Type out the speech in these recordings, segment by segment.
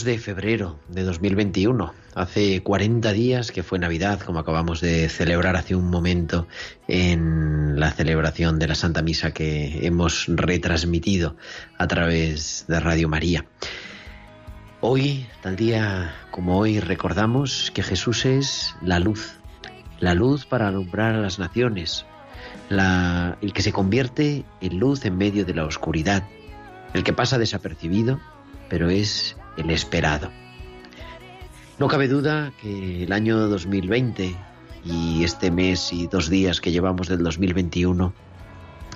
2 de febrero de 2021. Hace 40 días que fue Navidad, como acabamos de celebrar hace un momento en la celebración de la Santa Misa que hemos retransmitido a través de Radio María. Hoy, tal día como hoy, recordamos que Jesús es la luz, la luz para alumbrar a las naciones, la- el que se convierte en luz en medio de la oscuridad, el que pasa desapercibido, pero es el esperado. No cabe duda que el año 2020 y este mes y dos días que llevamos del 2021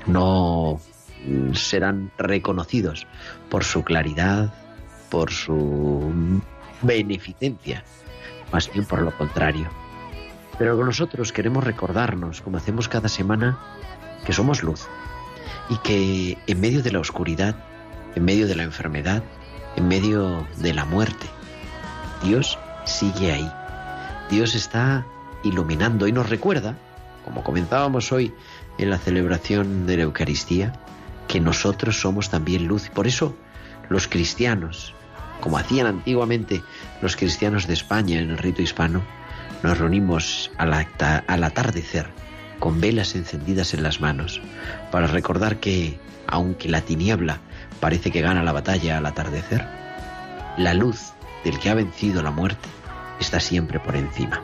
no mm, serán reconocidos por su claridad, por su beneficencia, más bien por lo contrario. Pero nosotros queremos recordarnos, como hacemos cada semana, que somos luz y que en medio de la oscuridad, en medio de la enfermedad, en medio de la muerte, Dios sigue ahí. Dios está iluminando y nos recuerda, como comenzábamos hoy en la celebración de la Eucaristía, que nosotros somos también luz. Por eso los cristianos, como hacían antiguamente los cristianos de España en el rito hispano, nos reunimos al, al atardecer con velas encendidas en las manos para recordar que, aunque la tiniebla parece que gana la batalla al atardecer, la luz del que ha vencido la muerte está siempre por encima.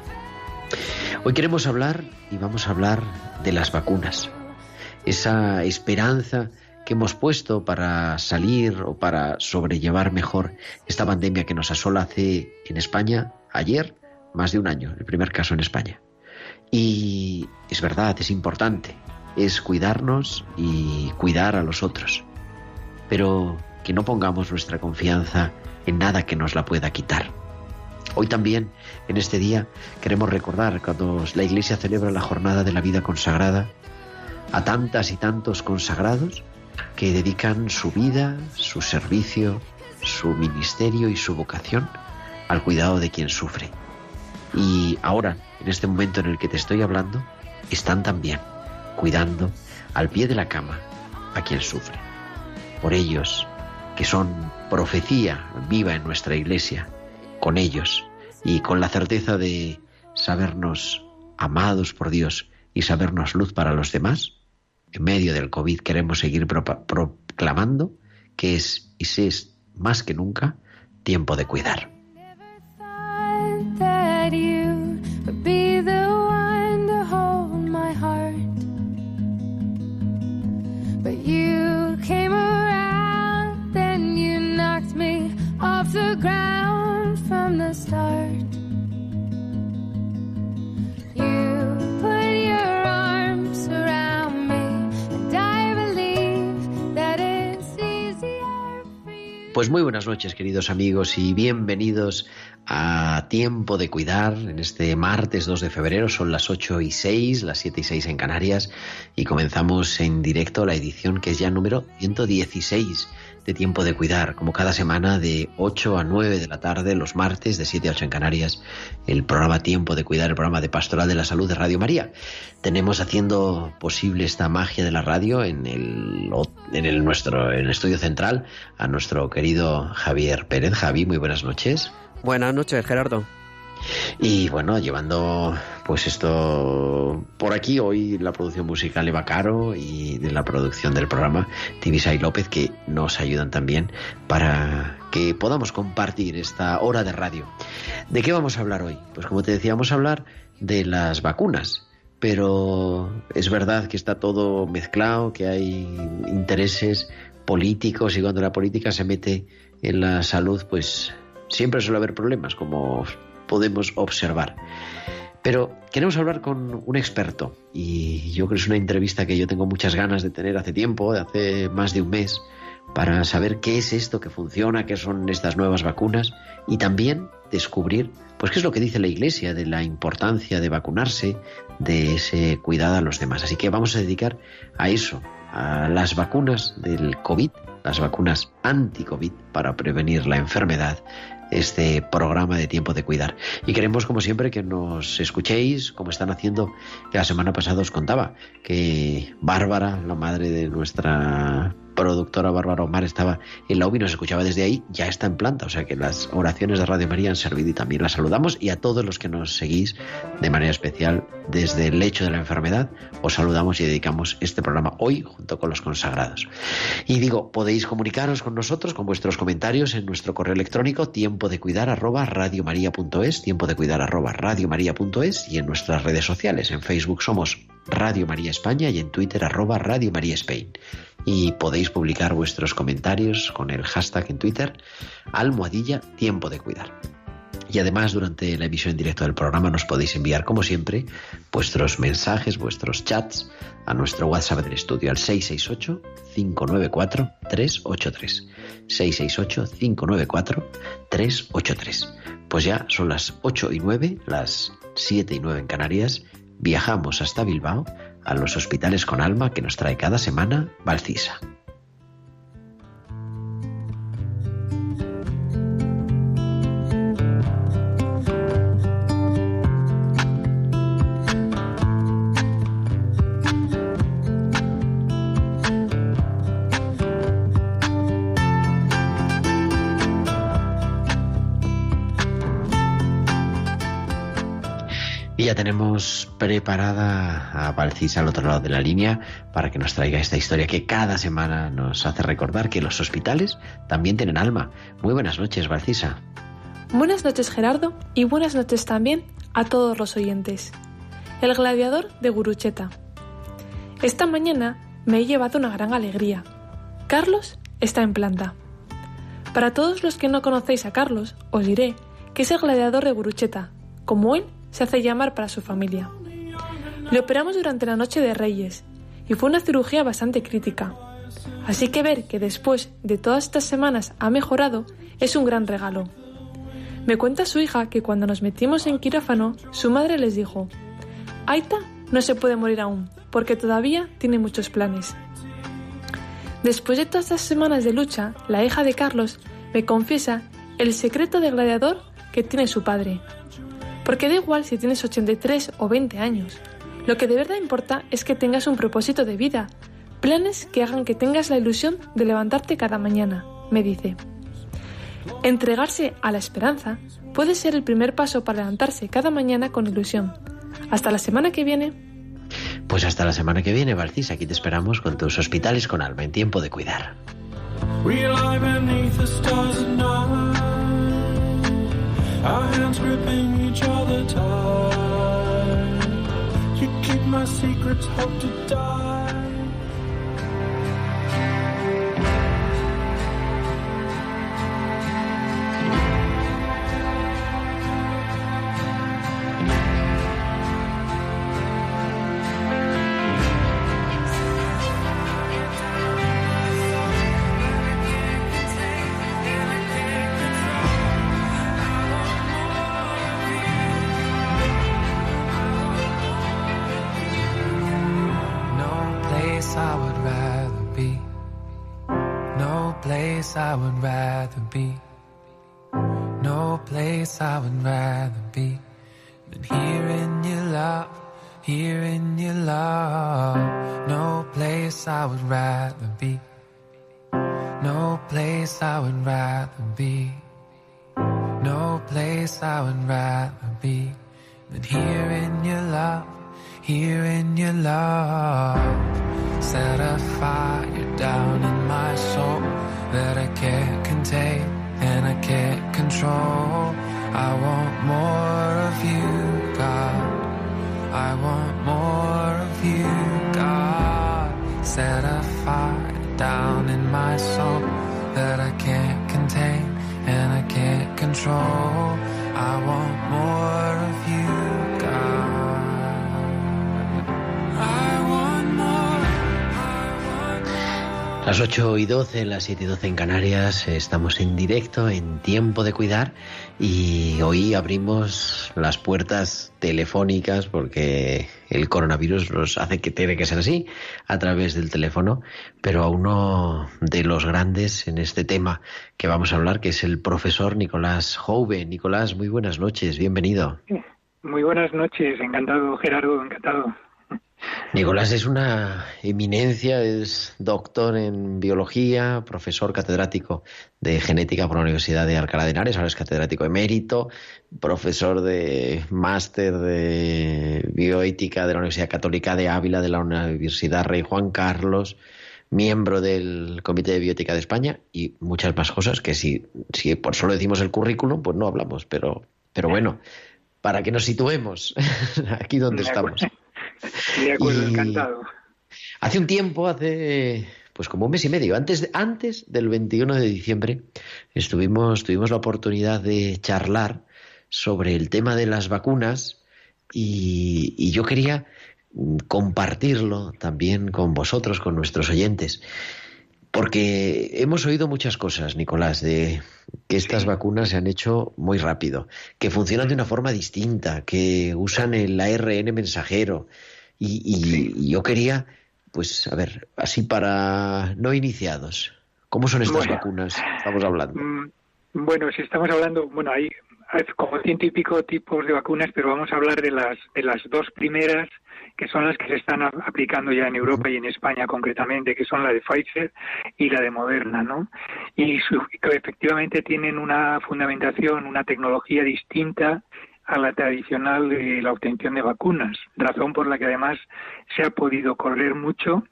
Hoy queremos hablar y vamos a hablar de las vacunas. Esa esperanza que hemos puesto para salir o para sobrellevar mejor esta pandemia que nos asola hace en España ayer más de un año, el primer caso en España. Y es verdad, es importante, es cuidarnos y cuidar a los otros, pero que no pongamos nuestra confianza en nada que nos la pueda quitar. Hoy también, en este día, queremos recordar cuando la Iglesia celebra la jornada de la vida consagrada a tantas y tantos consagrados que dedican su vida, su servicio, su ministerio y su vocación al cuidado de quien sufre. Y ahora, en este momento en el que te estoy hablando, están también cuidando al pie de la cama a quien sufre. Por ellos, que son profecía viva en nuestra iglesia, con ellos y con la certeza de sabernos amados por Dios y sabernos luz para los demás, en medio del COVID queremos seguir proclamando que es y se es más que nunca tiempo de cuidar. Pues muy buenas noches, queridos amigos, y bienvenidos a tiempo de cuidar en este martes 2 de febrero. Son las 8 y 6, las 7 y 6 en Canarias y comenzamos en directo la edición que es ya número 116 de tiempo de cuidar, como cada semana de 8 a 9 de la tarde, los martes de 7 a 8 en Canarias, el programa Tiempo de Cuidar, el programa de Pastoral de la Salud de Radio María. Tenemos haciendo posible esta magia de la radio en el, en el nuestro en el estudio central a nuestro querido Javier Pérez. Javi, muy buenas noches. Buenas noches, Gerardo. Y bueno, llevando pues esto por aquí, hoy la producción musical Eva Caro y de la producción del programa Tibisay López que nos ayudan también para que podamos compartir esta hora de radio. ¿De qué vamos a hablar hoy? Pues como te decía, vamos a hablar de las vacunas. Pero es verdad que está todo mezclado, que hay intereses políticos y cuando la política se mete en la salud, pues siempre suele haber problemas, como podemos observar. Pero queremos hablar con un experto y yo creo que es una entrevista que yo tengo muchas ganas de tener hace tiempo, de hace más de un mes, para saber qué es esto que funciona, qué son estas nuevas vacunas y también descubrir pues qué es lo que dice la Iglesia de la importancia de vacunarse, de ese cuidado a los demás. Así que vamos a dedicar a eso, a las vacunas del COVID, las vacunas anti-COVID para prevenir la enfermedad este programa de tiempo de cuidar. Y queremos, como siempre, que nos escuchéis, como están haciendo, que la semana pasada os contaba, que Bárbara, la madre de nuestra productora Bárbara Omar estaba en la UBI, nos escuchaba desde ahí, ya está en planta. O sea que las oraciones de Radio María han servido y también las saludamos. Y a todos los que nos seguís de manera especial desde el lecho de la enfermedad, os saludamos y dedicamos este programa hoy junto con los consagrados. Y digo, podéis comunicaros con nosotros con vuestros comentarios en nuestro correo electrónico tiempo de cuidar arroba radiomaria.es, tiempo de cuidar arroba radiomaria.es y en nuestras redes sociales. En Facebook somos Radio María España y en Twitter arroba Radio María Spain y podéis publicar vuestros comentarios con el hashtag en Twitter almohadilla tiempo de cuidar. Y además durante la emisión en directo del programa nos podéis enviar como siempre vuestros mensajes, vuestros chats a nuestro WhatsApp del estudio al 668-594-383. 668-594-383. Pues ya son las 8 y 9, las 7 y 9 en Canarias. Viajamos hasta Bilbao a los hospitales con alma que nos trae cada semana Valcisa. Preparada a Valcisa al otro lado de la línea para que nos traiga esta historia que cada semana nos hace recordar que los hospitales también tienen alma. Muy buenas noches, Valcisa. Buenas noches, Gerardo, y buenas noches también a todos los oyentes. El gladiador de Gurucheta. Esta mañana me he llevado una gran alegría. Carlos está en planta. Para todos los que no conocéis a Carlos, os diré que es el gladiador de Gurucheta, como él se hace llamar para su familia. Le operamos durante la noche de Reyes y fue una cirugía bastante crítica. Así que ver que después de todas estas semanas ha mejorado es un gran regalo. Me cuenta su hija que cuando nos metimos en quirófano, su madre les dijo, Aita no se puede morir aún, porque todavía tiene muchos planes. Después de todas estas semanas de lucha, la hija de Carlos me confiesa el secreto de gladiador que tiene su padre, porque da igual si tienes 83 o 20 años. Lo que de verdad importa es que tengas un propósito de vida, planes que hagan que tengas la ilusión de levantarte cada mañana, me dice. Entregarse a la esperanza puede ser el primer paso para levantarse cada mañana con ilusión. Hasta la semana que viene. Pues hasta la semana que viene, Barcis. Aquí te esperamos con tus hospitales con alma en tiempo de cuidar. Our hands gripping each other tight. You keep my secrets, hope to die. I would rather be. No place I would rather be than here in your love, here in your love. No place I would rather be. No place I would rather be. No place I would rather be than here in your love, here in your love. Set a fire down in my soul that I can't contain and I can't control. I want more of you, God. I want more of you, God. Set a fire down in my soul that I can't contain and I can't control. I want more of you, Las 8 y 12, las 7 y 12 en Canarias, estamos en directo en Tiempo de Cuidar y hoy abrimos las puertas telefónicas porque el coronavirus nos hace que tiene que ser así a través del teléfono, pero a uno de los grandes en este tema que vamos a hablar, que es el profesor Nicolás Jouve. Nicolás, muy buenas noches, bienvenido. Muy buenas noches, encantado Gerardo, encantado. Nicolás es una eminencia, es doctor en biología, profesor catedrático de genética por la Universidad de Alcalá de Henares, ahora es catedrático emérito, profesor de máster de bioética de la Universidad Católica de Ávila, de la Universidad Rey Juan Carlos, miembro del Comité de Bioética de España y muchas más cosas que si, si por solo decimos el currículum, pues no hablamos, pero, pero bueno, para que nos situemos aquí donde De estamos. De acuerdo, Y- encantado. Hace un tiempo, hace pues como un mes y medio, antes, antes del 21 de diciembre, estuvimos, tuvimos la oportunidad de charlar sobre el tema de las vacunas y, y yo quería compartirlo también con vosotros, con nuestros oyentes. Porque hemos oído muchas cosas, Nicolás, de que estas vacunas se han hecho muy rápido, que funcionan de una forma distinta, que usan el ARN mensajero. Y, y- y yo quería, pues, a ver, así para no iniciados, ¿cómo son estas Bueno. vacunas? Estamos hablando. Mm, Bueno, si estamos hablando, bueno, hay, hay como ciento y pico tipos de vacunas, pero vamos a hablar de las de las dos primeras que son las que se están aplicando ya en Europa y en España concretamente, que son la de Pfizer y la de Moderna, ¿no? Y su- que efectivamente tienen una fundamentación, una tecnología distinta a la tradicional de la obtención de vacunas, razón por la que además se ha podido correr mucho,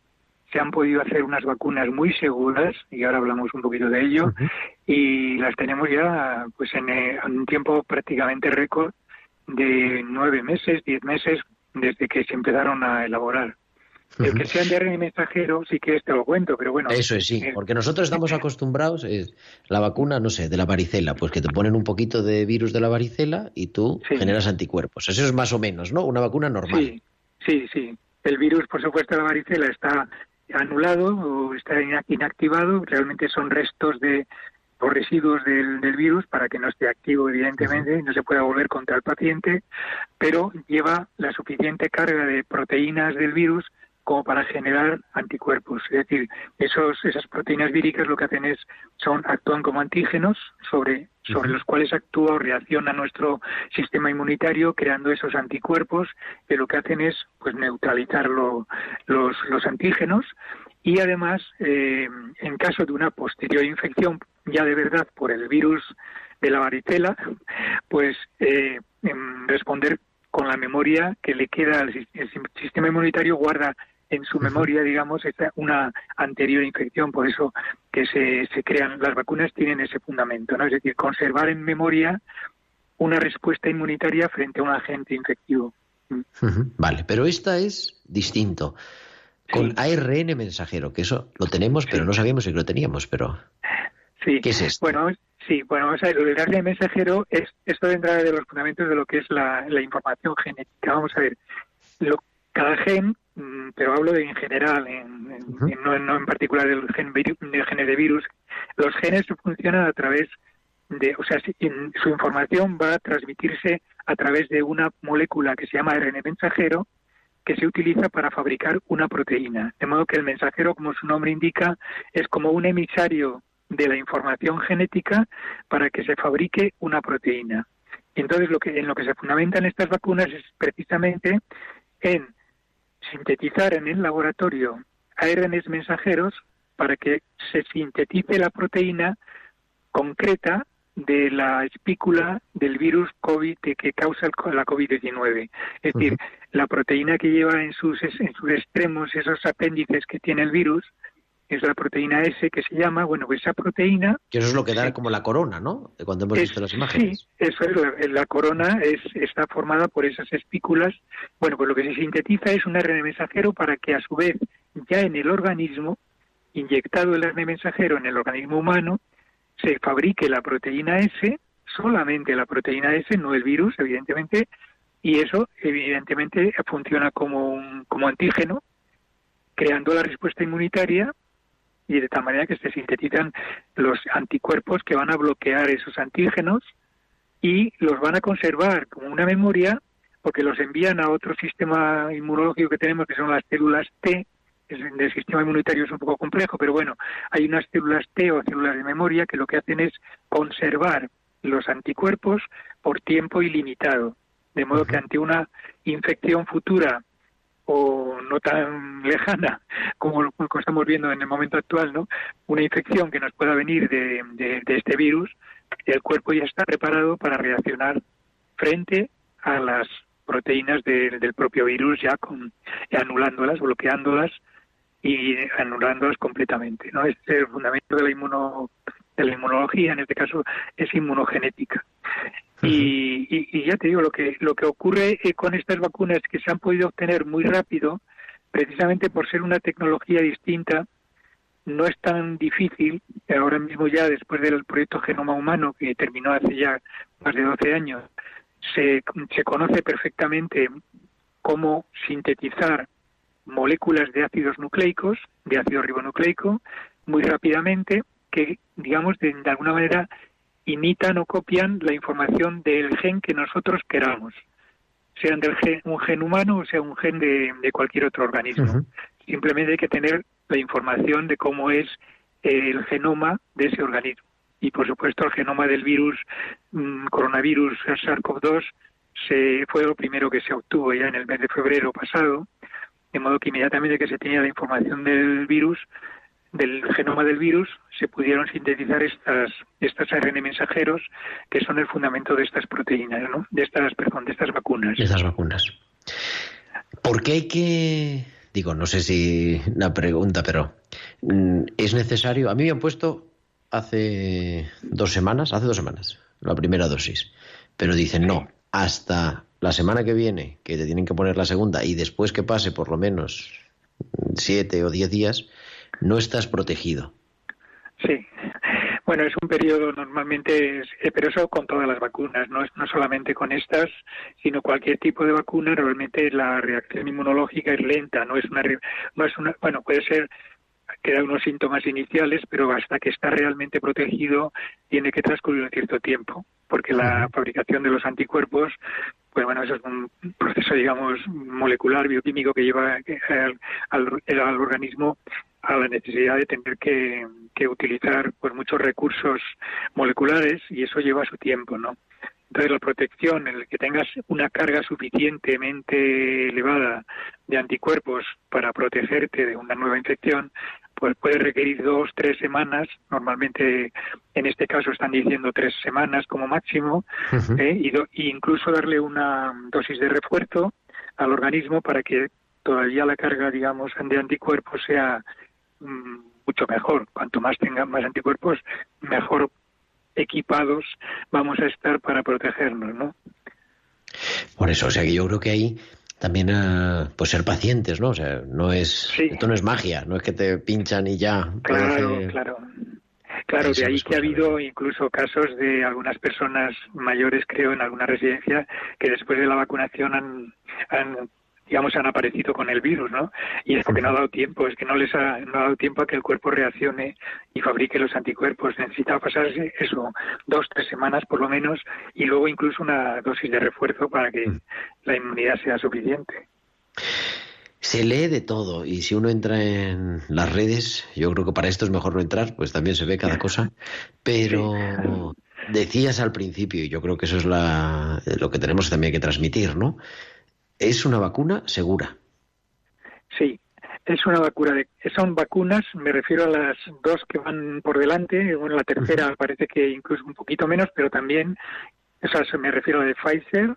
se han podido hacer unas vacunas muy seguras, y ahora hablamos un poquito de ello, y las tenemos ya pues en, eh, en un tiempo prácticamente récord de nueve meses, diez meses desde que se empezaron a elaborar. El que sean de ARN mensajero, sí que te lo cuento, pero bueno. Eso es, sí, eh, porque nosotros estamos acostumbrados, es la vacuna, no sé, de la varicela, pues que te ponen un poquito de virus de la varicela y tú Sí. generas anticuerpos. Eso es más o menos, ¿no? Una vacuna normal. Sí, sí, sí. El virus, por supuesto, de la varicela está anulado o está ina- inactivado. Realmente son restos de o residuos del, del virus para que no esté activo, evidentemente, y no se pueda volver contra el paciente, pero lleva la suficiente carga de proteínas del virus como para generar anticuerpos. Es decir, esos, esas proteínas víricas lo que hacen es, son, actúan como antígenos sobre, sobre los cuales actúa o reacciona nuestro sistema inmunitario creando esos anticuerpos que lo que hacen es pues neutralizar lo- los, los antígenos. Y además eh, en caso de una posterior infección ya de verdad por el virus de la varicela pues eh, em, responder con la memoria que le queda al sistema inmunitario guarda en su memoria, digamos, una anterior infección. Por eso que se, se crean las vacunas tienen ese fundamento, ¿no? Es decir, conservar en memoria una respuesta inmunitaria frente a un agente infectivo. Ujú, Vale, pero esta es distinto. Con Sí. ARN mensajero, que eso lo tenemos, pero no sabíamos si lo teníamos, pero Sí. ¿qué es esto? Bueno, sí, bueno, vamos a ver, del ARN mensajero es esto entra de los fundamentos de lo que es la, la información genética. Vamos a ver, lo, cada gen, mm, pero hablo de en general, en, en- no, en- no en particular del gen, del de virus, los genes funcionan a través de, o sea, su información va a transmitirse a través de una molécula que se llama ARN mensajero, que se utiliza para fabricar una proteína. De modo que el mensajero, como su nombre indica, es como un emisario de la información genética para que se fabrique una proteína. Entonces, lo que, en lo que se fundamentan estas vacunas es precisamente en sintetizar en el laboratorio ARNs mensajeros para que se sintetice la proteína concreta de la espícula del virus COVID que causa la COVID-19. Es decir, la proteína que lleva en sus, en sus extremos esos apéndices que tiene el virus, es la proteína S que se llama, bueno, pues esa proteína... Que eso es lo que da como la corona, ¿no? De cuando hemos visto las imágenes. Sí, eso es, la, corona es, está formada por esas espículas. Bueno, pues lo que se sintetiza es un RNA mensajero para que a su vez ya en el organismo, inyectado el RNA mensajero en el organismo humano, se fabrique la proteína S, solamente la proteína S, no el virus, evidentemente, y eso evidentemente funciona como un como antígeno, creando la respuesta inmunitaria y de tal manera que se sintetizan los anticuerpos que van a bloquear esos antígenos y los van a conservar como una memoria porque los envían a otro sistema inmunológico que tenemos que son las células T. Del sistema inmunitario es un poco complejo, pero bueno, hay unas células T o células de memoria que lo que hacen es conservar los anticuerpos por tiempo ilimitado, de modo que ante una infección futura o no tan lejana como lo estamos viendo en el momento actual, ¿no? Una infección que nos pueda venir de, este virus, el cuerpo ya está preparado para reaccionar frente a las proteínas del propio virus, ya con anulándolas, bloqueándolas y anulándolas completamente. ¿no? Este es el fundamento de la, inmuno, de la inmunología, en este caso es inmunogenética. Y, ya te digo, lo que, lo que ocurre eh, con estas vacunas que se han podido obtener muy rápido, precisamente por ser una tecnología distinta, no es tan difícil, ahora mismo ya después del proyecto Genoma Humano, que terminó hace ya más de 12 años, se, se conoce perfectamente cómo sintetizar moléculas de ácidos nucleicos, de ácido ribonucleico, muy rápidamente, que, digamos, de alguna manera imitan o copian la información del gen que nosotros queramos, sean del gen, un gen humano o sea un gen de, cualquier otro organismo. Simplemente hay que tener la información de cómo es el genoma de ese organismo. Y por supuesto el genoma del virus mm, coronavirus SARS-CoV-2 se, fue lo primero que se obtuvo ya en el mes de febrero pasado, de modo que inmediatamente que se tenía la información del virus, del genoma del virus se pudieron sintetizar estas estas ARN mensajeros que son el fundamento de estas proteínas, ¿no? De estas, de estas vacunas. De estas vacunas. ¿Por qué hay que digo, no sé si una pregunta, pero mm, es necesario. A mí me han puesto hace dos semanas, hace dos semanas, la primera dosis, pero dicen no, hasta la semana que viene, que te tienen que poner la segunda, y después que pase por lo menos siete o diez días, no estás protegido. Sí. Bueno, es un periodo normalmente, eh, pero eso con todas las vacunas, no, no solamente con estas, sino cualquier tipo de vacuna, realmente la reacción inmunológica es lenta, no es una, no es una, bueno, puede ser que da unos síntomas iniciales, pero hasta que está realmente protegido tiene que transcurrir un cierto tiempo, porque la fabricación de los anticuerpos, pues bueno, eso es un proceso, digamos, molecular, bioquímico que lleva al, al organismo a la necesidad de tener que, utilizar pues muchos recursos moleculares y eso lleva su tiempo, ¿no? Entonces la protección, el que tengas una carga suficientemente elevada de anticuerpos para protegerte de una nueva infección, pues puede requerir dos, tres semanas. Normalmente, en este caso, están diciendo tres semanas como máximo, ¿eh? y incluso darle una dosis de refuerzo al organismo para que todavía la carga, digamos, de anticuerpos sea Mm, mucho mejor. Cuanto más tengan más anticuerpos, mejor equipados vamos a estar para protegernos, ¿no? Por eso, o sea que yo creo que ahí también uh, pues ser pacientes, ¿no? O sea, no es esto no es magia, no es que te pinchan y ya. Claro, claro. Claro, de ahí que ha habido incluso casos de algunas personas mayores, creo, en alguna residencia, que después de la vacunación han, han digamos, han aparecido con el virus, ¿no? Y es porque no ha dado tiempo, es que no les ha, no ha dado tiempo a que el cuerpo reaccione y fabrique los anticuerpos. Necesita pasarse eso, dos, tres semanas por lo menos, y luego incluso una dosis de refuerzo para que mm. la inmunidad sea suficiente. Se lee de todo y si uno entra en las redes, yo creo que para esto es mejor no entrar, pues también se ve cada cosa, pero decías al principio, y yo creo que eso es la, lo que tenemos también que transmitir, ¿no? Es una vacuna segura. Sí, es una vacuna de, son vacunas, me refiero a las dos que van por delante, bueno, la tercera parece que incluso un poquito menos, pero también, o sea, me refiero a de Pfizer,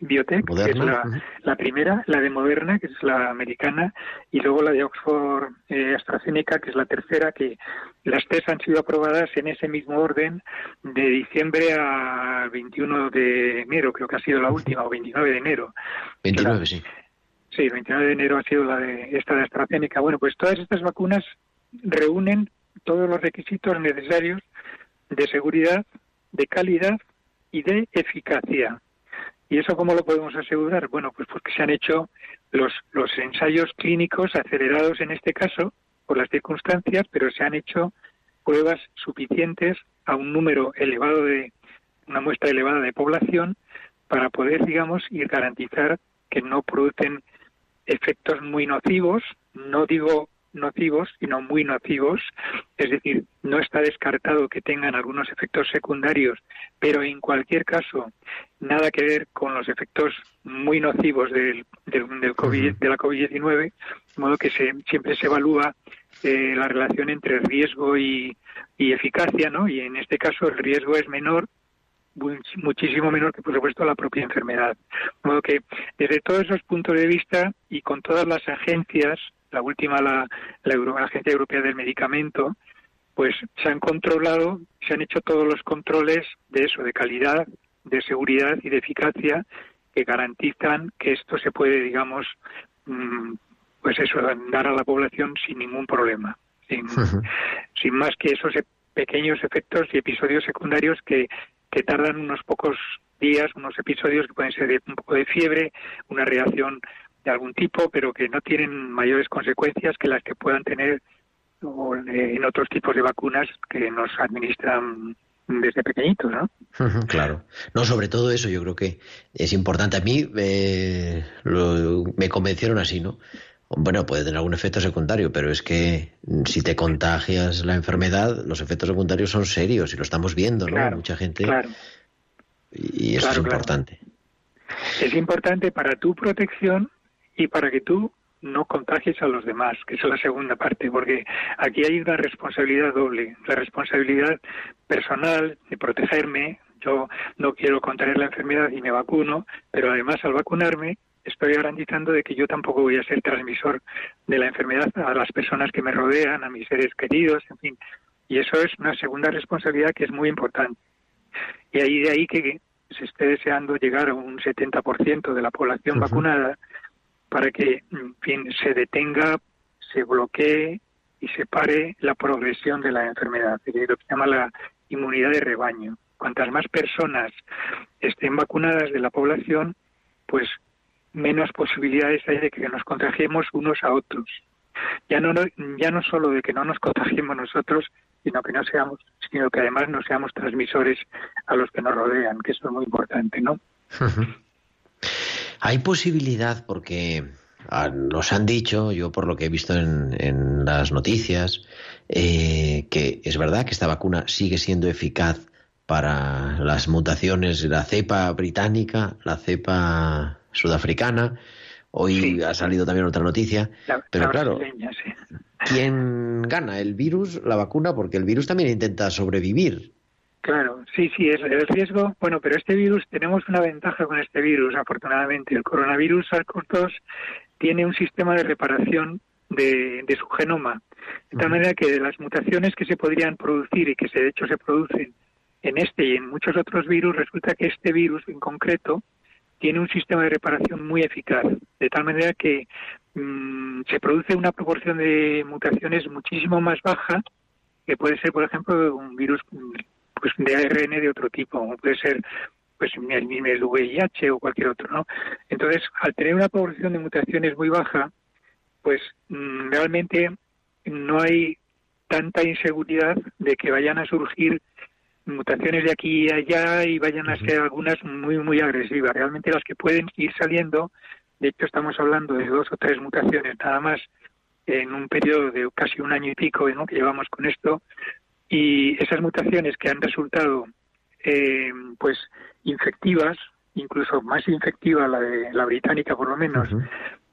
Biotech, que es la, primera, la de Moderna, que es la americana, y luego la de Oxford eh, AstraZeneca, que es la tercera, que las tres han sido aprobadas en ese mismo orden de diciembre a 21 de enero, creo que ha sido la última, o 29 de enero. 29, sí. Sí, el 29 de enero ha sido la de esta de AstraZeneca. Bueno, pues todas estas vacunas reúnen todos los requisitos necesarios de seguridad, de calidad y de eficacia. ¿Y eso cómo lo podemos asegurar? Bueno, pues porque se han hecho los, los ensayos clínicos acelerados en este caso por las circunstancias, pero se han hecho pruebas suficientes a un número elevado de una muestra elevada de población para poder, digamos, ir garantizar que no producen efectos muy nocivos, no digo nocivos, sino muy nocivos, es decir, no está descartado que tengan algunos efectos secundarios, pero en cualquier caso, nada que ver con los efectos muy nocivos del, del, COVID, de la COVID-19, de modo que se, siempre se evalúa eh, la relación entre riesgo y, y eficacia, ¿no? Y en este caso el riesgo es menor muchísimo menor que, por supuesto, la propia enfermedad. De modo que, desde todos esos puntos de vista y con todas las agencias, la última, la, la, Agencia Europea del Medicamento, pues se han controlado, se han hecho todos los controles de eso, de calidad, de seguridad y de eficacia que garantizan que esto se puede, digamos, mm, pues eso, dar a la población sin ningún problema, sin, sin más que esos pequeños efectos y episodios secundarios que que tardan unos pocos días, unos episodios que pueden ser de un poco de fiebre, una reacción de algún tipo, pero que no tienen mayores consecuencias que las que puedan tener en otros tipos de vacunas que nos administran desde pequeñitos, ¿no? Claro. No, sobre todo eso yo creo que es importante. A mí eh, me convencieron así, ¿no? Bueno, puede tener algún efecto secundario, pero es que si te contagias la enfermedad, los efectos secundarios son serios y lo estamos viendo, ¿no? Mucha gente. Claro. Y eso es importante. Es importante para tu protección y para que tú no contagies a los demás, que es la segunda parte, porque aquí hay una responsabilidad doble, la responsabilidad personal de protegerme, yo no quiero contraer la enfermedad y me vacuno, pero además al vacunarme estoy garantizando de que yo tampoco voy a ser transmisor de la enfermedad a las personas que me rodean, a mis seres queridos, en fin. Y eso es una segunda responsabilidad que es muy importante. Y ahí de ahí que se esté deseando llegar a un 70% de la población vacunada para que, se detenga, se bloquee y se pare la progresión de la enfermedad, lo que se llama la inmunidad de rebaño. Cuantas más personas estén vacunadas de la población, pues menos posibilidades hay de que nos contagiemos unos a otros. Ya no, ya no solo de que no nos contagiemos nosotros, sino que no seamos, sino que además no seamos transmisores a los que nos rodean, que eso es muy importante, ¿no? Hay posibilidad porque ah, nos han dicho, yo por lo que he visto en, las noticias, eh, que es verdad que esta vacuna sigue siendo eficaz para las mutaciones, la cepa británica, la cepa sudafricana. Hoy ha salido también otra noticia. pero claro, ¿quién gana? ¿El virus, la vacuna? Porque el virus también intenta sobrevivir. Claro, sí, sí, es el riesgo. Bueno, pero este virus, tenemos una ventaja con este virus, afortunadamente. El coronavirus SARS-CoV-2 tiene un sistema de reparación de, de su genoma. De tal manera que de las mutaciones que se podrían producir y que se, de hecho se producen en este y en muchos otros virus, resulta que este virus en concreto tiene un sistema de reparación muy eficaz, de tal manera que mm, se produce una proporción de mutaciones muchísimo más baja que puede ser, por ejemplo, un virus pues, de ARN de otro tipo, puede ser pues el VIH o cualquier otro, ¿no? Entonces, al tener una proporción de mutaciones muy baja, pues mm, realmente no hay tanta inseguridad de que vayan a surgir mutaciones de aquí y allá y vayan a ser algunas muy, muy agresivas. Realmente las que pueden ir saliendo De hecho, estamos hablando de dos o tres mutaciones nada más en un periodo de casi un año y pico ¿no? que llevamos con esto. Y esas mutaciones que han resultado eh, pues infectivas, incluso más infectiva la de la británica por lo menos,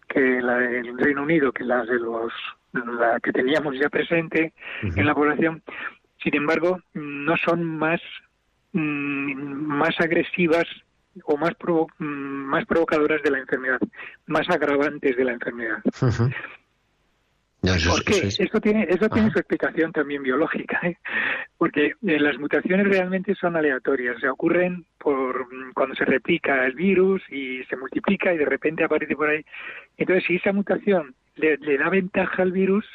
que la del Reino Unido, que las de los la que teníamos ya presente en la población, sin embargo, no son más mm, más agresivas o más mm, más provocadoras de la enfermedad, más agravantes de la enfermedad. Porque Esto tiene, eso tiene su explicación también biológica, ¿eh? porque eh, las mutaciones realmente son aleatorias, se ocurren por mm, cuando se replica el virus y se multiplica y de repente aparece por ahí. Entonces, si esa mutación le, da ventaja al virus,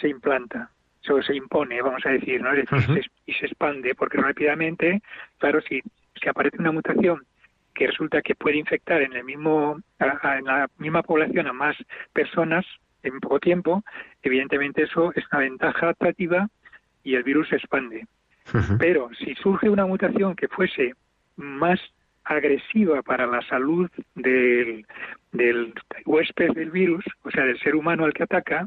se implanta, o se impone, vamos a decir, ¿no? y se expande, porque rápidamente, claro, si, si aparece una mutación que resulta que puede infectar en el mismo en la misma población a más personas en poco tiempo, evidentemente eso es una ventaja atractiva y el virus se expande. Pero si surge una mutación que fuese más agresiva para la salud del, del huésped del virus, o sea, del ser humano al que ataca,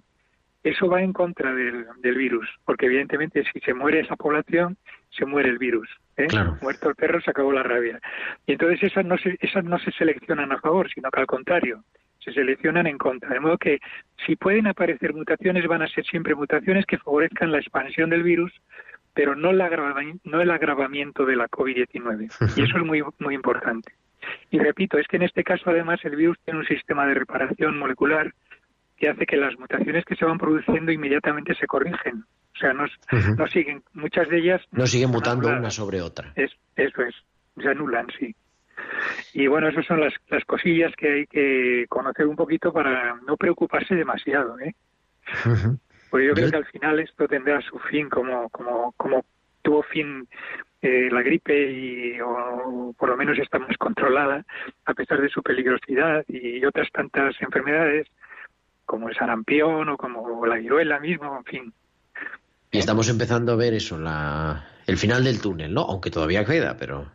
eso va en contra del, del, virus, porque evidentemente si se muere esa población, se muere el virus. ¿eh? Muerto el perro, se acabó la rabia. Y entonces esas no, se, esas no se seleccionan a favor, sino que al contrario, se seleccionan en contra. De modo que si pueden aparecer mutaciones, van a ser siempre mutaciones que favorezcan la expansión del virus, pero no, la no el agravamiento de la COVID-19. Y eso es muy, muy importante. Y repito, es que en este caso además el virus tiene un sistema de reparación molecular que hace que las mutaciones que se van produciendo inmediatamente se corrigen. O sea, no, no siguen, muchas de ellas... No siguen mutando una sobre otra. Es, eso es, se anulan, sí. Y bueno, esas son las, las cosillas que hay que conocer un poquito para no preocuparse demasiado. ¿eh? Pues yo creo que al final esto tendrá su fin como, como, como tuvo fin eh, la gripe y o, por lo menos está más controlada a pesar de su peligrosidad y otras tantas enfermedades como el sarampión o como la viruela mismo, en fin. Y estamos empezando a ver eso, la, el final del túnel, ¿no? Aunque todavía queda, pero...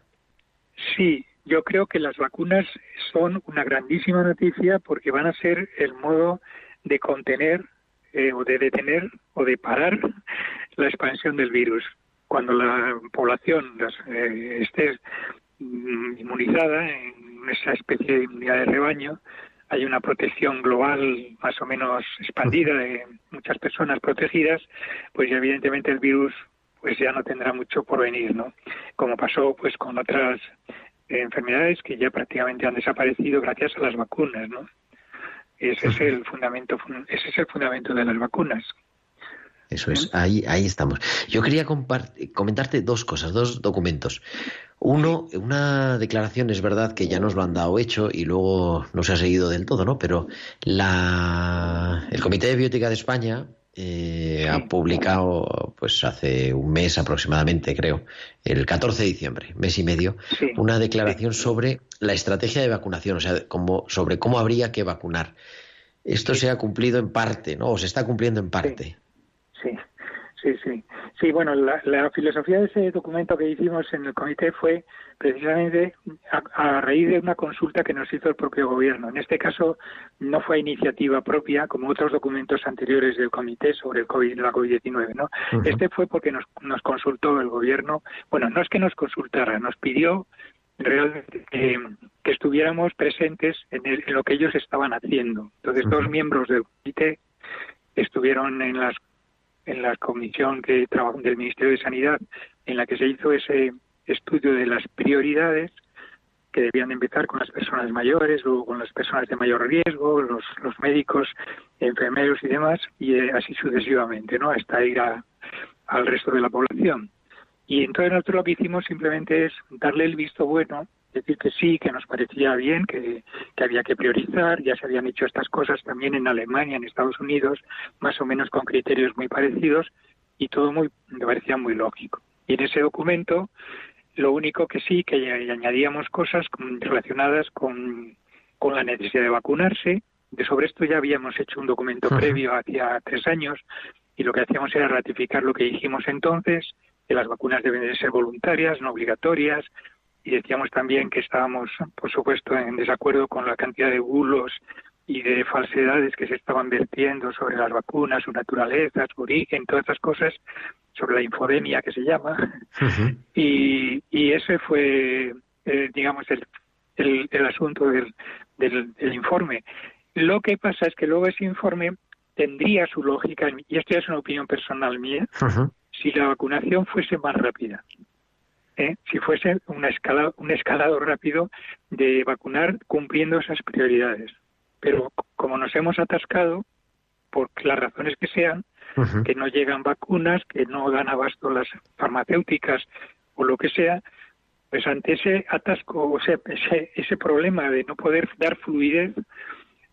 Sí, yo creo que las vacunas son una grandísima noticia porque van a ser el modo de contener eh, o de detener o de parar la expansión del virus. Cuando la población eh, esté mm, inmunizada en esa especie de inmunidad de rebaño, hay una protección global más o menos expandida de muchas personas protegidas, pues evidentemente el virus pues ya no tendrá mucho por venir, ¿no? Como pasó pues con otras enfermedades que ya prácticamente han desaparecido gracias a las vacunas, ¿no? Ese es el fundamento, ese es el fundamento de las vacunas. Eso es, ahí, ahí estamos. Yo quería comentarte dos cosas, dos documentos. Uno, una declaración es verdad que ya nos lo han dado hecho y luego no se ha seguido del todo, ¿no? Pero la, el Comité de Biótica de España eh, ha publicado, pues hace un mes aproximadamente, creo, el 14 de diciembre, mes y medio, una declaración sobre la estrategia de vacunación, o sea, como, sobre cómo habría que vacunar. Esto se ha cumplido en parte, ¿no? O se está cumpliendo en parte. Sí, sí, sí. Sí, bueno, la, filosofía de ese documento que hicimos en el comité fue precisamente a, raíz de una consulta que nos hizo el propio gobierno. En este caso no fue iniciativa propia, como otros documentos anteriores del comité sobre el COVID, la COVID-19. ¿no? Este fue porque nos, nos consultó el gobierno. Bueno, no es que nos consultara, nos pidió realmente que, estuviéramos presentes en, en, lo que ellos estaban haciendo. Entonces, dos miembros del comité estuvieron en las en la comisión que del Ministerio de Sanidad en la que se hizo ese estudio de las prioridades que debían empezar con las personas mayores, luego con las personas de mayor riesgo, los, médicos, enfermeros y demás, y eh, así sucesivamente, ¿no? Hasta ir al resto de la población. Y entonces nosotros lo que hicimos simplemente es darle el visto bueno decir que sí, que nos parecía bien, que, había que priorizar. Ya se habían hecho estas cosas también en Alemania, en Estados Unidos, más o menos con criterios muy parecidos y todo muy, me parecía muy lógico. Y en ese documento, lo único que sí, que añadíamos cosas relacionadas con, con la necesidad de vacunarse. De sobre esto ya habíamos hecho un documento previo hacia tres años y lo que hacíamos era ratificar lo que dijimos entonces, que las vacunas deben de ser voluntarias, no obligatorias, y decíamos también que estábamos, por supuesto, en desacuerdo con la cantidad de bulos y de falsedades que se estaban vertiendo sobre las vacunas, su naturaleza, su origen, todas esas cosas, sobre la infodemia que se llama. y, y ese fue, eh, digamos, el, el, el asunto del, del, del informe. Lo que pasa es que luego ese informe tendría su lógica, y esto es una opinión personal mía, si la vacunación fuese más rápida. ¿Eh? Si fuese una escala, un escalado rápido de vacunar cumpliendo esas prioridades. Pero como nos hemos atascado, por las razones que sean, que no llegan vacunas, que no dan abasto las farmacéuticas o lo que sea, pues ante ese atasco, o sea, ese, ese problema de no poder dar fluidez,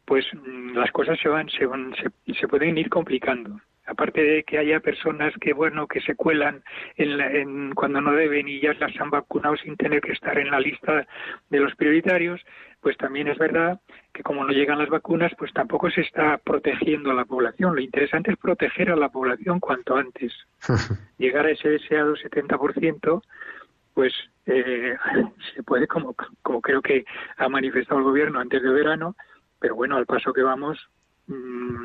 pues mm, las cosas se van, se van, se, se pueden ir complicando aparte de que haya personas que bueno que se cuelan en, en, cuando no deben y ya las han vacunado sin tener que estar en la lista de los prioritarios pues también es verdad que como no llegan las vacunas pues tampoco se está protegiendo a la población. Lo interesante es proteger a la población cuanto antes. Llegar a ese deseado 70% pues eh, se puede como como creo que ha manifestado el gobierno antes de verano pero bueno al paso que vamos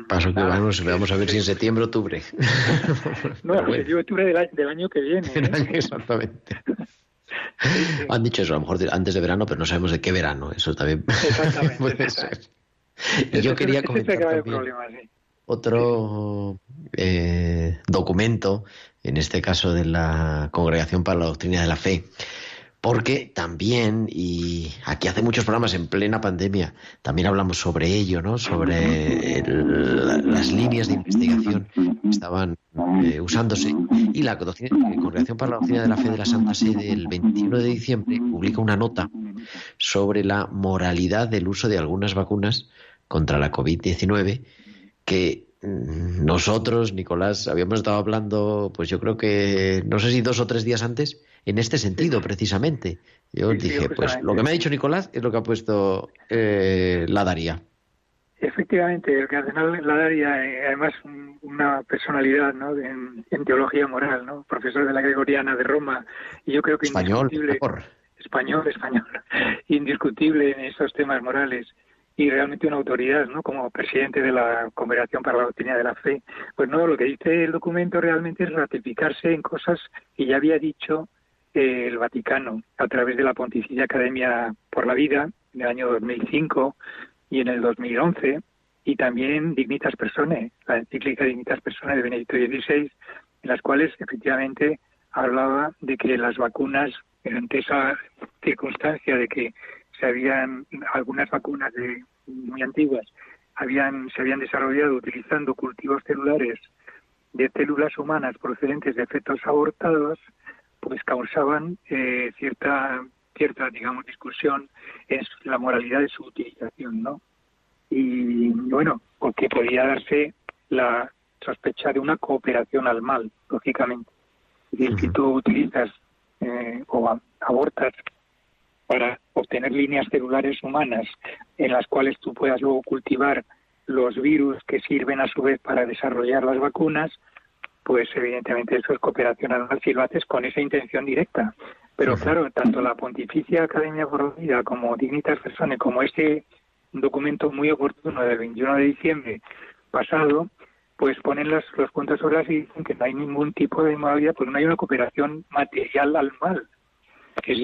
Paso que vamos, vamos a ver si en septiembre o octubre. no, bueno. octubre del, del, año que viene. ¿eh? Exactamente. Han dicho eso, a lo mejor antes de verano, pero no sabemos de qué verano. Eso también puede ser. Y yo quería comentar también problema, sí. otro eh, documento, en este caso de la Congregación para la Doctrina de la Fe, porque también, y aquí hace muchos programas en plena pandemia, también hablamos sobre ello, ¿no? Sobre las líneas de investigación que estaban eh, usándose. Y la Congregación para la Doctrina de la Fe de la Santa Sede, el 21 de diciembre, publica una nota sobre la moralidad del uso de algunas vacunas contra la COVID-19 que mm, nosotros, Nicolás, habíamos estado hablando, pues yo creo que, no sé si dos o tres días antes, en este sentido, precisamente. Yo dije, pues lo que me ha dicho Nicolás es lo que ha puesto eh, Ladaria. Efectivamente, el cardenal Ladaria, eh, además una personalidad ¿no? en, teología moral, ¿no? profesor de la Gregoriana de Roma, y yo creo que español, español, español, indiscutible en esos temas morales y realmente una autoridad, ¿no? Como presidente de la Congregación para la Doctrina de la Fe. Pues no, lo que dice el documento realmente es ratificarse en cosas que ya había dicho el Vaticano a través de la Pontificia Academia por la Vida en el año 2005 y en el 2011 y también Dignitas Personae, la encíclica Dignitas Personae de Benedicto XVI, en las cuales efectivamente hablaba de que las vacunas, ante esa circunstancia de que se habían algunas vacunas de, muy antiguas habían se habían desarrollado utilizando cultivos celulares de células humanas procedentes de fetos abortados, pues causaban eh, cierta cierta digamos discusión en la moralidad de su utilización no y bueno porque podía darse la sospecha de una cooperación al mal lógicamente. Es decir, si tú utilizas eh, o abortas para obtener líneas celulares humanas en las cuales tú puedas luego cultivar los virus que sirven a su vez para desarrollar las vacunas, pues evidentemente eso es cooperación anual si lo haces con esa intención directa. Pero claro, tanto la Pontificia Academia por la Vida como Dignitas Personas, como este documento muy oportuno del 21 de diciembre pasado, pues ponen los, los puntos sobre las y dicen que no hay ningún tipo de inmoralidad, porque no hay una cooperación material al mal. Es,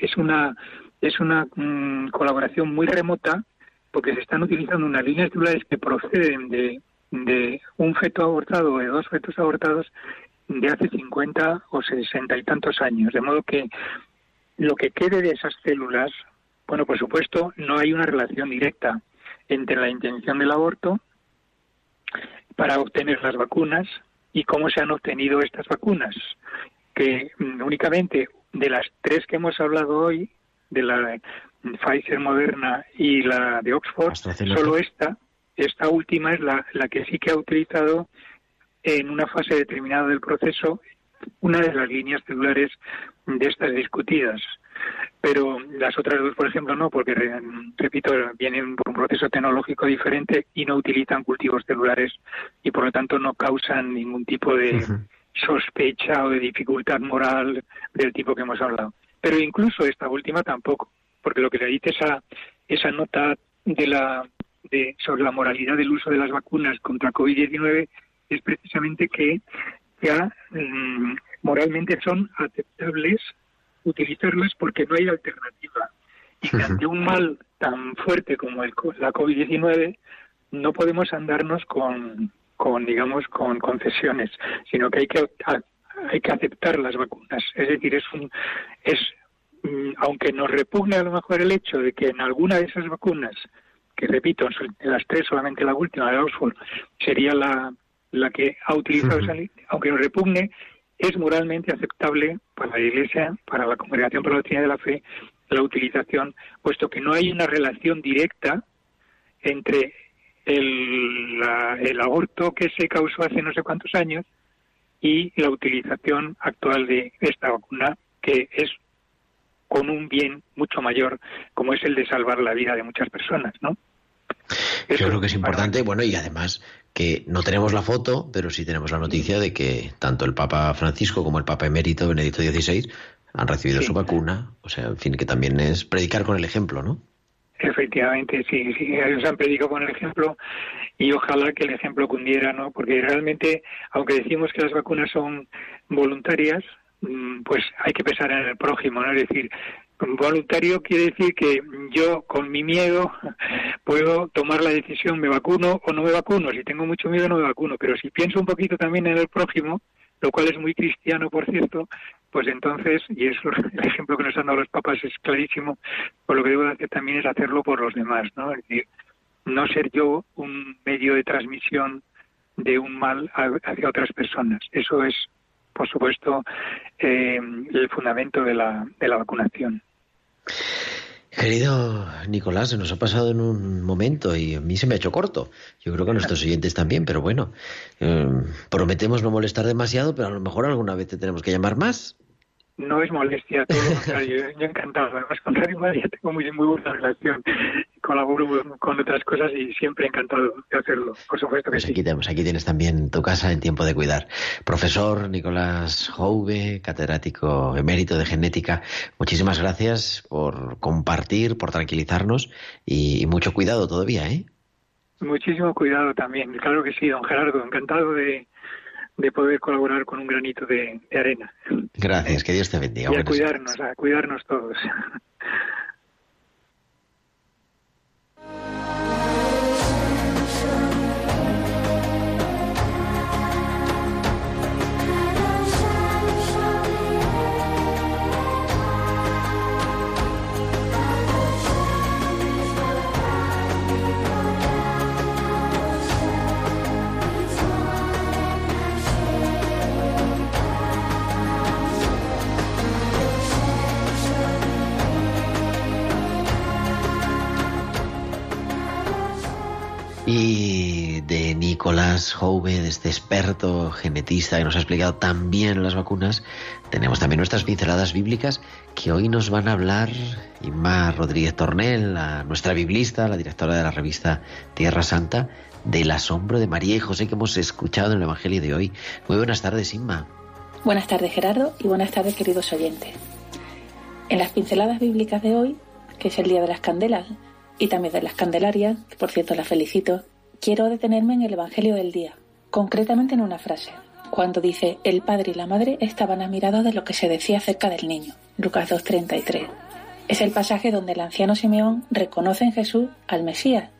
es una, es una mm, colaboración muy remota porque se están utilizando unas líneas celulares que proceden de de un feto abortado o de dos fetos abortados de hace 50 o 60 y tantos años. De modo que lo que quede de esas células, bueno, por supuesto, no hay una relación directa entre la intención del aborto para obtener las vacunas y cómo se han obtenido estas vacunas, que únicamente de las tres que hemos hablado hoy, de la Pfizer Moderna y la de Oxford, solo esta esta última es la, la que sí que ha utilizado en una fase determinada del proceso una de las líneas celulares de estas discutidas. Pero las otras dos, por ejemplo, no, porque, repito, vienen por un proceso tecnológico diferente y no utilizan cultivos celulares y, por lo tanto, no causan ningún tipo de sospecha o de dificultad moral del tipo que hemos hablado. pero incluso esta última tampoco, porque lo que le dice esa, esa nota de la, de, sobre la moralidad del uso de las vacunas contra COVID-19 es precisamente que ya mm, moralmente son aceptables utilizarlas porque no hay alternativa. Y que ante un mal tan fuerte como el, la COVID-19 no podemos andarnos con, con, digamos, con concesiones, sino que hay que hay que aceptar las vacunas. Es decir, es un, es, mm, aunque nos repugne a lo mejor el hecho de que en alguna de esas vacunas, que repito, en las tres solamente la última de Oxford sería la, la que ha utilizado, aunque nos repugne, es moralmente aceptable para la Iglesia, para la Congregación para la Doctrina de la Fe, la utilización, puesto que no hay una relación directa entre el, el aborto que se causó hace no sé cuántos años y la utilización actual de esta vacuna, que es con un bien mucho mayor, como es el de salvar la vida de muchas personas, ¿no? Yo creo que es importante, bueno, y además que no tenemos la foto, pero sí tenemos la noticia de que tanto el Papa Francisco como el Papa emérito Benedicto XVI han recibido su vacuna, o sea, en fin, que también es predicar con el ejemplo, ¿no? Efectivamente, sí, sí, ellos han predicado con el ejemplo y ojalá que el ejemplo cundiera, ¿no? Porque realmente, aunque decimos que las vacunas son voluntarias, mm, pues hay que pensar en el prójimo, ¿no? Es decir, voluntario quiere decir que yo con mi miedo puedo tomar la decisión, me vacuno o no me vacuno. Si tengo mucho miedo no me vacuno, pero si pienso un poquito también en el prójimo, lo cual es muy cristiano, por cierto, pues entonces, y eso el ejemplo que nos han dado los papas es clarísimo, pues lo que debo hacer también es hacerlo por los demás, ¿no? Es decir, no ser yo un medio de transmisión de un mal hacia otras personas. Eso es, por supuesto, eh, el fundamento de la, de la vacunación. Querido Nicolás, se nos ha pasado en un momento y a mí se me ha hecho corto. Yo creo que a nuestros oyentes también, pero bueno, eh, prometemos no molestar demasiado, pero a lo mejor alguna vez te tenemos que llamar más no es molestia, todo lo contrario. Yo encantado. Además, con Radio María tengo muy, muy buena relación. Colaboro con otras cosas y siempre encantado de hacerlo. Por supuesto que pues aquí, Tenemos, aquí tienes también tu casa en tiempo de cuidar. Profesor Nicolás Jouve, catedrático emérito de genética, muchísimas gracias por compartir, por tranquilizarnos y, mucho cuidado todavía, ¿eh? Muchísimo cuidado también. Claro que sí, don Gerardo. Encantado de de poder colaborar con un granito de, arena. Gracias, que Dios te bendiga. Y a cuidarnos, a cuidarnos todos. De este experto genetista que nos ha explicado tan bien las vacunas, tenemos también nuestras pinceladas bíblicas que hoy nos van a hablar Inma Rodríguez Tornel, nuestra biblista, la directora de la revista Tierra Santa, del asombro de María y José que hemos escuchado en el Evangelio de hoy. Muy buenas tardes, Inma. Buenas tardes, Gerardo, y buenas tardes, queridos oyentes. En las pinceladas bíblicas de hoy, que es el Día de las Candelas, y también de las Candelarias, que por cierto las felicito, quiero detenerme en el Evangelio del día, concretamente en una frase, cuando dice el padre y la madre estaban admirados de lo que se decía acerca del niño, Lucas 2.33. Es el pasaje donde el anciano Simeón reconoce en Jesús al Mesías,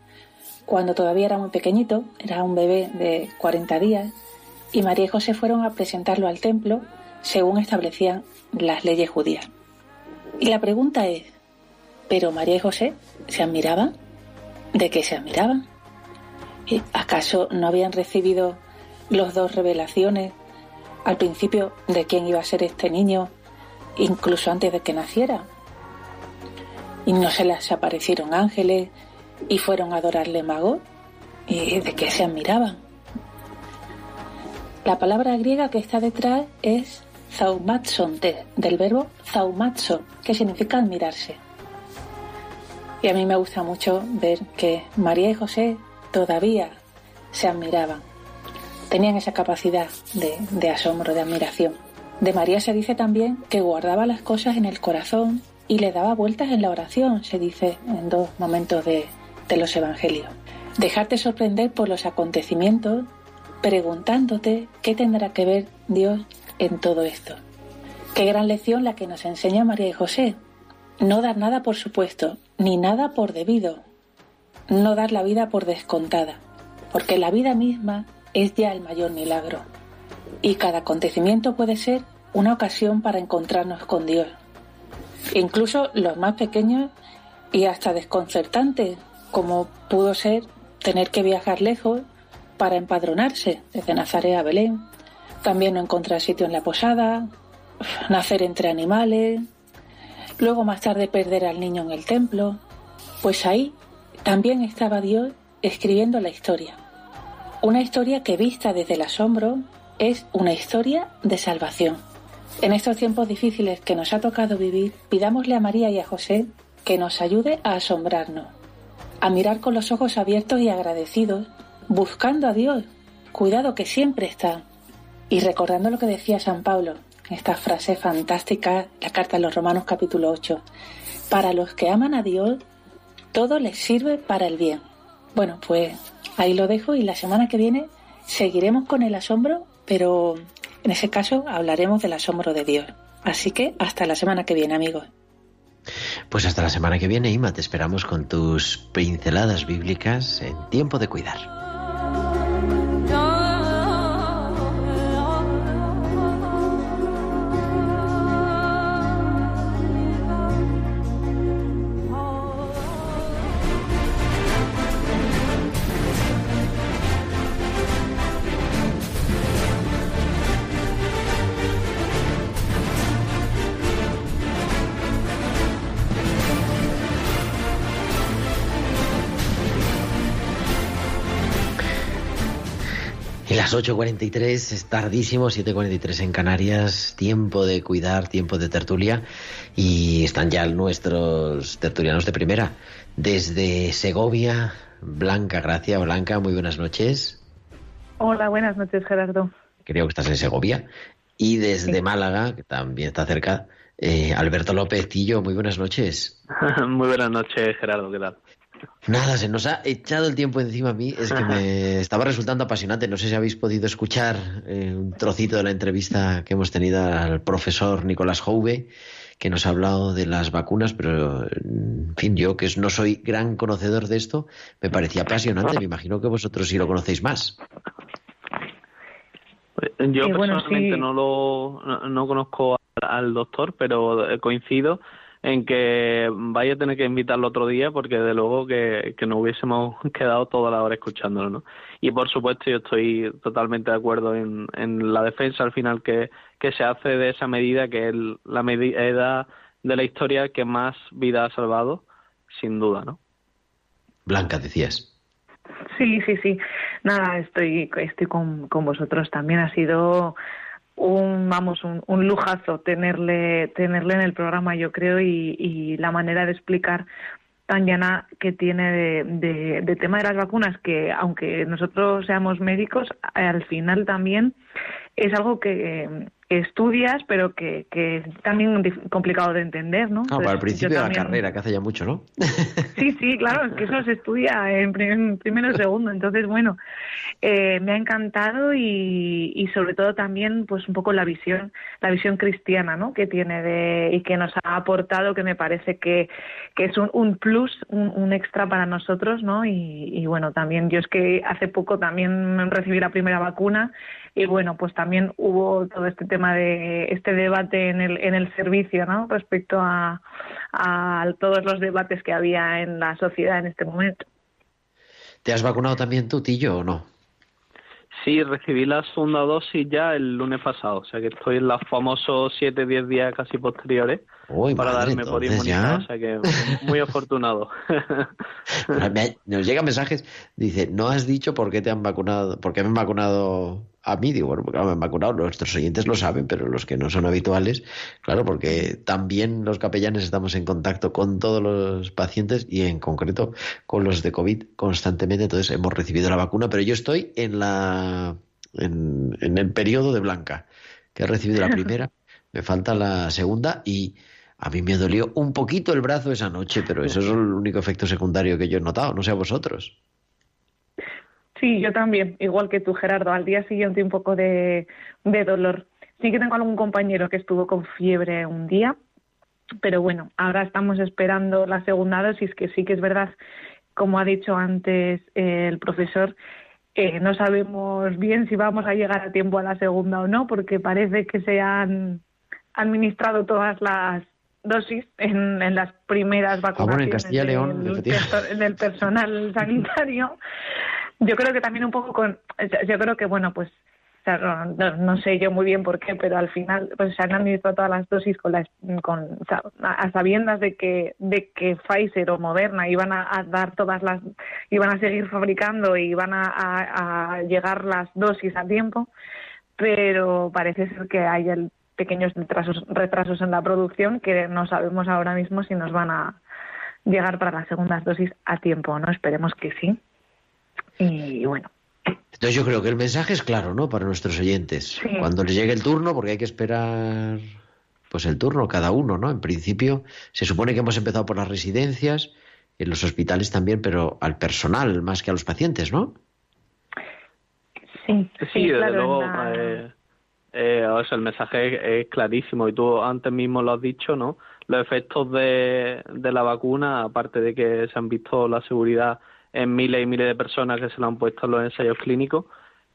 cuando todavía era muy pequeñito, era un bebé de 40 días, y María y José fueron a presentarlo al templo según establecían las leyes judías. Y la pregunta es, ¿pero María y José ¿Se admiraban? ¿De qué se admiraban? ¿Y ¿Acaso no habían recibido los dos revelaciones al principio de quién iba a ser este niño, incluso antes de que naciera? ¿Y no se les aparecieron ángeles y fueron a adorarle mago? ¿Y de qué se admiraban? La palabra griega que está detrás es zaumatson, del verbo zaumatso, que significa admirarse. Y a mí me gusta mucho ver que María y José todavía se admiraban. Tenían esa capacidad de, asombro, de admiración. De María se dice también que guardaba las cosas en el corazón y le daba vueltas en la oración, se dice en dos momentos de, de los evangelios. Dejarte sorprender por los acontecimientos, preguntándote qué tendrá que ver Dios en todo esto. Qué gran lección la que nos enseña María y José. No dar nada por supuesto, ni nada por debido. No dar la vida por descontada, porque la vida misma es ya el mayor milagro. Y cada acontecimiento puede ser una ocasión para encontrarnos con Dios. Incluso los más pequeños y hasta desconcertantes, como pudo ser tener que viajar lejos para empadronarse desde Nazaret a Belén, también no encontrar sitio en la posada, nacer entre animales, luego más tarde perder al niño en el templo, pues ahí también estaba Dios escribiendo la historia. Una historia que vista desde el asombro es una historia de salvación. En estos tiempos difíciles que nos ha tocado vivir, pidámosle a María y a José que nos ayude a asombrarnos, a mirar con los ojos abiertos y agradecidos, buscando a Dios, cuidado que siempre está, y recordando lo que decía San Pablo, esta frase fantástica, la carta de los Romanos capítulo 8, para los que aman a Dios, todo les sirve para el bien. Bueno, pues ahí lo dejo y la semana que viene seguiremos con el asombro, pero en ese caso hablaremos del asombro de Dios. Así que hasta la semana que viene, amigos. Pues hasta la semana que viene, Ima, te esperamos con tus pinceladas bíblicas en tiempo de cuidar. Las 8.43, es tardísimo, 7.43 en Canarias, tiempo de cuidar, tiempo de tertulia y están ya nuestros tertulianos de primera. Desde Segovia, Blanca Gracia. Blanca, muy buenas noches. Hola, buenas noches Gerardo. Creo que estás en Segovia. Y desde Málaga, que también está cerca, eh, Alberto López Tillo, muy buenas noches. muy buenas noches Gerardo, ¿qué tal? Nada, se nos ha echado el tiempo encima a mí. Es que me estaba resultando apasionante. No sé si habéis podido escuchar eh, un trocito de la entrevista que hemos tenido al profesor Nicolás Jouve, que nos ha hablado de las vacunas, pero en fin, yo que no soy gran conocedor de esto, me parecía apasionante. Me imagino que vosotros sí lo conocéis más. Pues, yo personalmente no lo no, conozco al doctor, pero coincido en que vaya a tener que invitarlo otro día porque de luego que, que nos hubiésemos quedado toda la hora escuchándolo, ¿no? Y por supuesto yo estoy totalmente de acuerdo en, en la defensa al final que, que se hace de esa medida que es la medida de la historia que más vida ha salvado, sin duda, ¿no? Blanca, decías. Sí, sí, sí. Nada, estoy, estoy con, con vosotros. También ha sido un vamos un, un, lujazo tenerle tenerle en el programa yo creo y, y la manera de explicar tan llana que tiene de, de, de, tema de las vacunas que aunque nosotros seamos médicos al final también es algo que estudias, pero que, que es también complicado de entender, ¿no? Claro, para el principio de la carrera, que hace ya mucho, ¿no? Sí, sí, claro, es que eso se estudia en, primero y segundo. Entonces, bueno, eh, me ha encantado y, y sobre todo también, pues un poco la visión, la visión cristiana, ¿no? Que tiene de, y que nos ha aportado, que me parece que, que es un, un plus, un, un, extra para nosotros, ¿no? Y, y bueno, también yo es que hace poco también recibí la primera vacuna y bueno, pues también hubo todo este tema de este debate en el, en el servicio, ¿no? Respecto a, a todos los debates que había en la sociedad en este momento. ¿Te has vacunado también tú, Tillo, o no? Sí, recibí la segunda dosis ya el lunes pasado, o sea que estoy en los famosos 7-10 días casi posteriores para darme por inmunidad, o sea que muy afortunado. Nos llegan mensajes, dice, no has dicho por qué te han vacunado, por qué me han vacunado a mí, digo, bueno, porque me han vacunado, nuestros oyentes lo saben, pero los que no son habituales, claro, porque también los capellanes estamos en contacto con todos los pacientes y en concreto con los de COVID constantemente, entonces hemos recibido la vacuna, pero yo estoy en la en, en el periodo de blanca que he recibido la primera, me falta la segunda y a mí me dolió un poquito el brazo esa noche, pero eso es el único efecto secundario que yo he notado, no sé a vosotros. Sí, yo también, igual que tú, Gerardo. Al día siguiente un poco de, de dolor. Sí que tengo algún compañero que estuvo con fiebre un día, pero bueno, ahora estamos esperando la segunda dosis, que sí que es verdad, como ha dicho antes el profesor, eh, no sabemos bien si vamos a llegar a tiempo a la segunda o no, porque parece que se han administrado todas las dosis en, en las primeras vacunaciones en León, del, del personal sanitario. Yo creo que también un poco con, yo creo que bueno, pues no, sé yo muy bien por qué, pero al final pues se han administrado todas las dosis con, la, con a sabiendas de que de que Pfizer o Moderna iban a, dar todas las iban a seguir fabricando y iban a, a, llegar las dosis a tiempo, pero parece ser que hay pequeños retrasos, retrasos en la producción que no sabemos ahora mismo si nos van a llegar para las segundas dosis a tiempo, ¿no? Esperemos que sí. Y bueno, entonces yo creo que el mensaje es claro, ¿no? Para nuestros oyentes. Cuando les llegue el turno, porque hay que esperar pues el turno cada uno, ¿no? En principio se supone que hemos empezado por las residencias, en los hospitales también, pero al personal más que a los pacientes, ¿no? Sí, sí, desde luego. Eh, eh, o sea, el mensaje es, clarísimo y tú antes mismo lo has dicho, ¿no? Los efectos de, de la vacuna, aparte de que se han visto la seguridad en miles y miles de personas que se lo han puesto en los ensayos clínicos,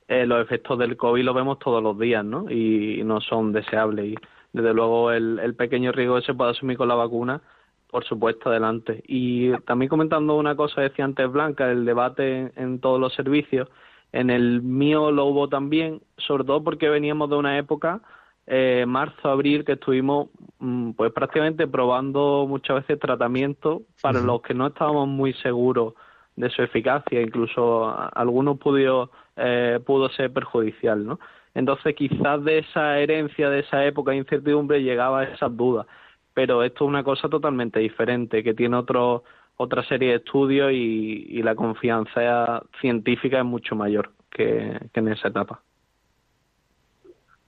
eh, los efectos del COVID los vemos todos los días, ¿no? Y, no son deseables. Y desde luego el, pequeño riesgo que se puede asumir con la vacuna, por supuesto, adelante. Y también comentando una cosa, decía antes Blanca, el debate en, todos los servicios, en el mío lo hubo también, sobre todo porque veníamos de una época eh, marzo, abril, que estuvimos mm, pues prácticamente probando muchas veces tratamientos para los que no estábamos muy seguros de su eficacia, incluso algunos pudo, eh, pudo ser perjudicial, ¿no? Entonces quizás de esa herencia, de esa época de incertidumbre llegaba esas dudas, pero esto es una cosa totalmente diferente, que tiene otro, otra serie de estudios y, la confianza científica es mucho mayor que, que en esa etapa.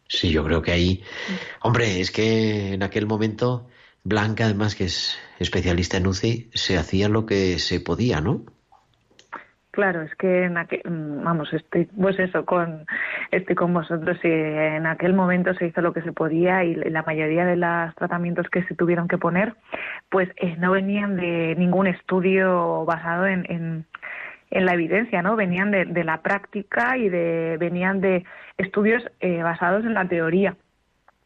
Sí, yo creo que ahí, hombre, es que en aquel momento Blanca, además que es especialista en UCI, se hacía lo que se podía, ¿no? Claro, es que en aquel, mm, vamos, estoy, pues eso, con, estoy con vosotros y en aquel momento se hizo lo que se podía y la mayoría de los tratamientos que se tuvieron que poner, pues eh, no venían de ningún estudio basado en, en, la evidencia, ¿no? Venían de, de, la práctica y de, venían de estudios eh, basados en la teoría.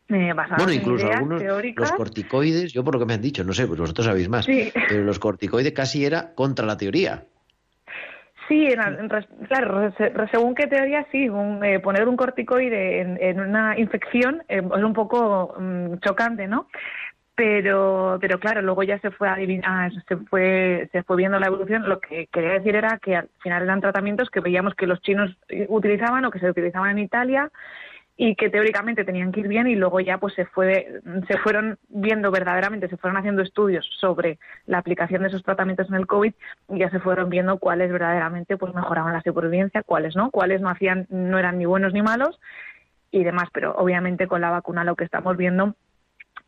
Eh, bueno, incluso algunos, los corticoides, yo por lo que me han dicho, no sé, pues vosotros sabéis más, pero los corticoides casi era contra la teoría. Sí, claro, según qué teoría sí, eh, poner un corticoide en, una infección eh, es un poco mm, chocante, ¿no? Pero, pero claro, luego ya se fue adivinar, se fue, se fue viendo la evolución. Lo que quería decir era que al final eran tratamientos que veíamos que los chinos utilizaban o que se utilizaban en Italia y que teóricamente tenían que ir bien y luego ya pues se fue se fueron viendo verdaderamente se fueron haciendo estudios sobre la aplicación de esos tratamientos en el covid y ya se fueron viendo cuáles verdaderamente pues mejoraban la supervivencia cuáles no cuáles no hacían no eran ni buenos ni malos y demás. Pero obviamente con la vacuna lo que estamos viendo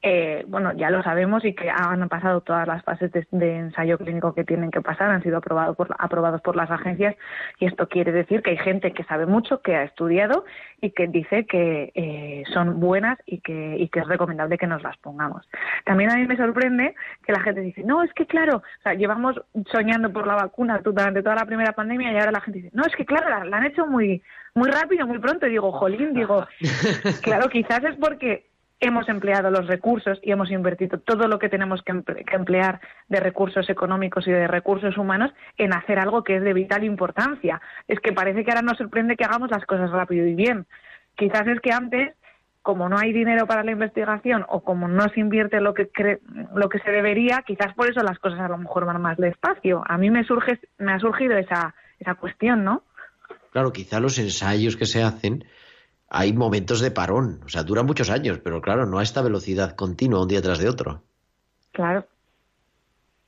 eh, bueno, ya lo sabemos y que han pasado todas las fases de, ensayo clínico que tienen que pasar, han sido aprobados por, aprobados por las agencias y esto quiere decir que hay gente que sabe mucho, que ha estudiado y que dice que eh, son buenas y que, y que es recomendable que nos las pongamos. También a mí me sorprende que la gente dice, no, es que claro, o sea, llevamos soñando por la vacuna durante toda la primera pandemia y ahora la gente dice, no, es que claro, la, la han hecho muy, muy rápido, muy pronto. Y digo, jolín, digo, claro, quizás es porque hemos empleado los recursos y hemos invertido todo lo que tenemos que, emplear de recursos económicos y de recursos humanos en hacer algo que es de vital importancia. Es que parece que ahora nos sorprende que hagamos las cosas rápido y bien. Quizás es que antes, como no hay dinero para la investigación o como no se invierte lo que lo que se debería, quizás por eso las cosas a lo mejor van más despacio. A mí me surge me ha surgido esa esa cuestión, ¿no? Claro, quizá los ensayos que se hacen hay momentos de parón, o sea, dura muchos años, pero claro, no a esta velocidad continua un día tras de otro. Claro.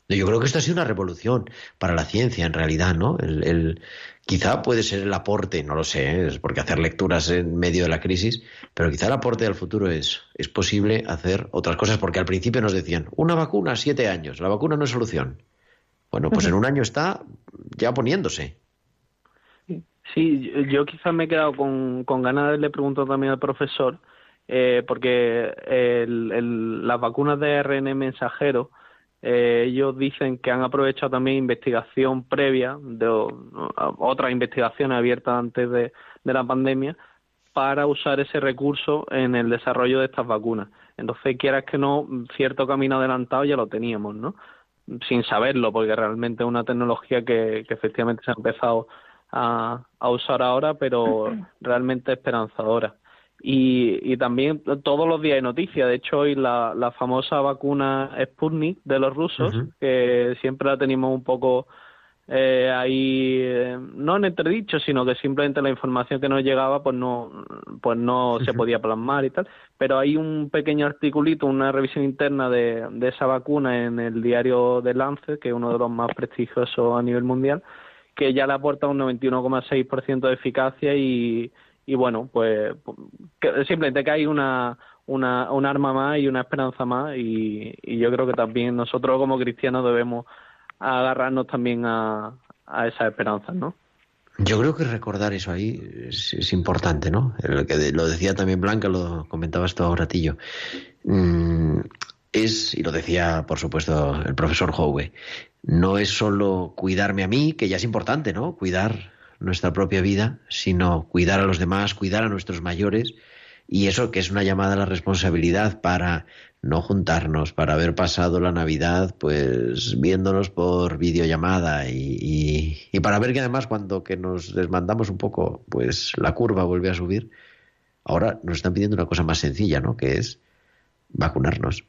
Yo creo que esto ha sido una revolución para la ciencia, en realidad, ¿no? El, quizá puede ser el aporte, no lo sé, ¿eh? es porque hacer lecturas en medio de la crisis, pero quizá el aporte al futuro es, es posible hacer otras cosas, porque al principio nos decían, una vacuna, siete años, la vacuna no es solución. Bueno, pues en un año está ya poniéndose. Sí, yo quizás me he quedado con, ganas de le pregunto también al profesor, eh, porque el, las vacunas de ARN mensajero, eh, ellos dicen que han aprovechado también investigación previa, de otras investigaciones abiertas antes de, la pandemia, para usar ese recurso en el desarrollo de estas vacunas. Entonces, quieras que no, cierto camino adelantado ya lo teníamos, ¿no? Sin saberlo, porque realmente es una tecnología que, que efectivamente se ha empezado a, a usar ahora, pero realmente esperanzadora. Y, y también todos los días hay noticias. De hecho, hoy la, la famosa vacuna Sputnik de los rusos, que siempre la tenemos un poco eh, ahí, eh, no en entredicho, sino que simplemente la información que nos llegaba pues no, pues no se podía plasmar y tal. Pero hay un pequeño articulito, una revisión interna de, de esa vacuna en el diario de Lancet, que es uno de los más prestigiosos a nivel mundial, que ya le aporta un 91,6% de eficacia y y bueno, pues simplemente que hay una, una, un arma más y una esperanza más y, yo creo que también nosotros como cristianos debemos agarrarnos también a, a esa esperanza, ¿no? Yo creo que recordar eso ahí es, importante, ¿no? Lo que lo decía también Blanca, lo comentabas tú ahora, Tillo. Mm, es, y lo decía por supuesto el profesor Howe, no es solo cuidarme a mí, que ya es importante, ¿no? Cuidar nuestra propia vida, sino cuidar a los demás, cuidar a nuestros mayores, y eso que es una llamada a la responsabilidad para no juntarnos, para haber pasado la Navidad pues viéndonos por videollamada y, y, para ver que además cuando que nos desmandamos un poco pues la curva vuelve a subir, ahora nos están pidiendo una cosa más sencilla, ¿no? Que es vacunarnos.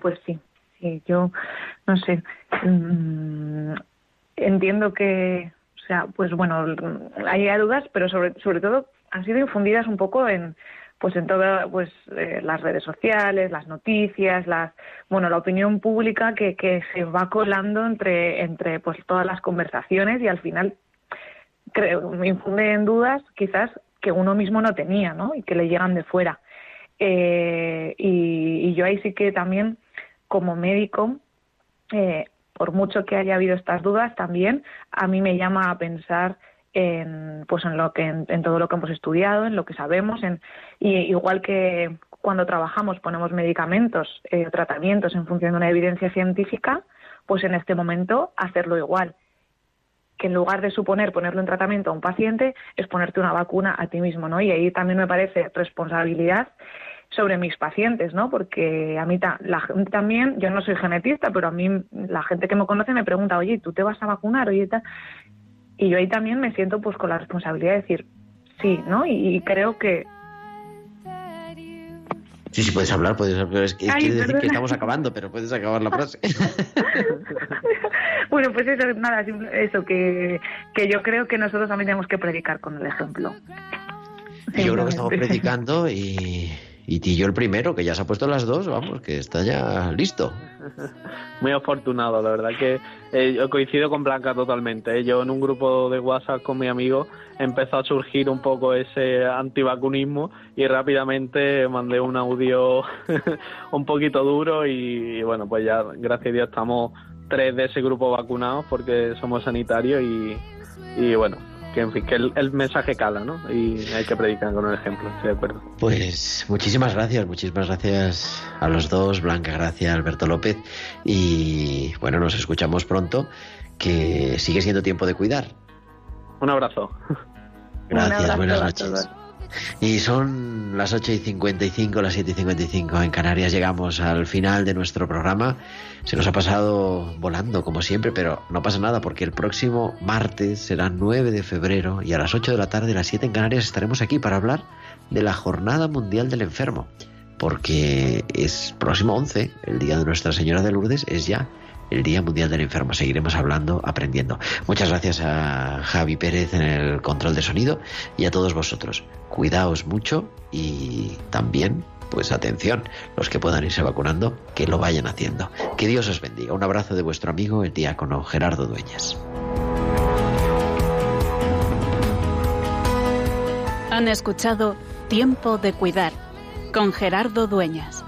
Pues sí, sí, yo no sé. Mm, entiendo que, o sea, pues bueno, hay dudas, pero sobre, sobre todo han sido infundidas un poco en pues en todas pues eh, las redes sociales, las noticias, las bueno, la opinión pública que, que se va colando entre entre pues todas las conversaciones y al final creo me infunde en dudas quizás que uno mismo no tenía, ¿no? Y que le llegan de fuera. Eh, y, y, yo ahí sí que también como médico eh, por mucho que haya habido estas dudas, también a mí me llama a pensar en, pues en, lo que, en, todo lo que hemos estudiado, en lo que sabemos, en, y igual que cuando trabajamos ponemos medicamentos, eh, tratamientos en función de una evidencia científica, pues en este momento hacerlo igual que en lugar de suponer ponerlo en tratamiento a un paciente es ponerte una vacuna a ti mismo, ¿no? Y ahí también me parece responsabilidad sobre mis pacientes, ¿no? Porque a mí la gente también, yo no soy genetista, pero a mí la gente que me conoce me pregunta, oye, ¿tú te vas a vacunar? Oye. Y yo ahí también me siento pues con la responsabilidad de decir, sí, ¿no? Y, creo que... Sí, sí, puedes hablar, puedes hablar. Es que, quiere decir que estamos acabando, pero puedes acabar la frase. bueno, pues eso, nada, eso, que, que yo creo que nosotros también tenemos que predicar con el ejemplo. Yo creo que estamos predicando y y yo el primero, que ya se ha puesto las dos, vamos, que está ya listo. Muy afortunado, la verdad que eh, yo coincido con Blanca totalmente. ¿eh? Yo en un grupo de WhatsApp con mi amigo empezó a surgir un poco ese antivacunismo y rápidamente mandé un audio un poquito duro y, bueno, pues ya gracias a Dios estamos tres de ese grupo vacunados porque somos sanitarios y, y bueno, que en fin, que el, mensaje cala, ¿no? Y hay que predicar con el ejemplo, estoy de acuerdo. Pues muchísimas gracias, muchísimas gracias a los dos, Blanca Gracia, Alberto López, y bueno, nos escuchamos pronto, que sigue siendo tiempo de cuidar. Un abrazo. Gracias, buenas noches. Y son las 8 y 55, las 7 y 55 en Canarias. Llegamos al final de nuestro programa. Se nos ha pasado volando, como siempre, pero no pasa nada porque el próximo martes será 9 de febrero y a las 8 de la tarde, las 7 en Canarias, estaremos aquí para hablar de la Jornada Mundial del Enfermo. Porque es próximo 11, el día de Nuestra Señora de Lourdes, es ya el Día Mundial del Enfermo. Seguiremos hablando, aprendiendo. Muchas gracias a Javi Pérez en el control de sonido y a todos vosotros cuidaos mucho y también, pues atención, los que puedan irse vacunando, que lo vayan haciendo. Que Dios os bendiga. Un abrazo de vuestro amigo, el diácono Gerardo Dueñas. Han escuchado Tiempo de Cuidar con Gerardo Dueñas.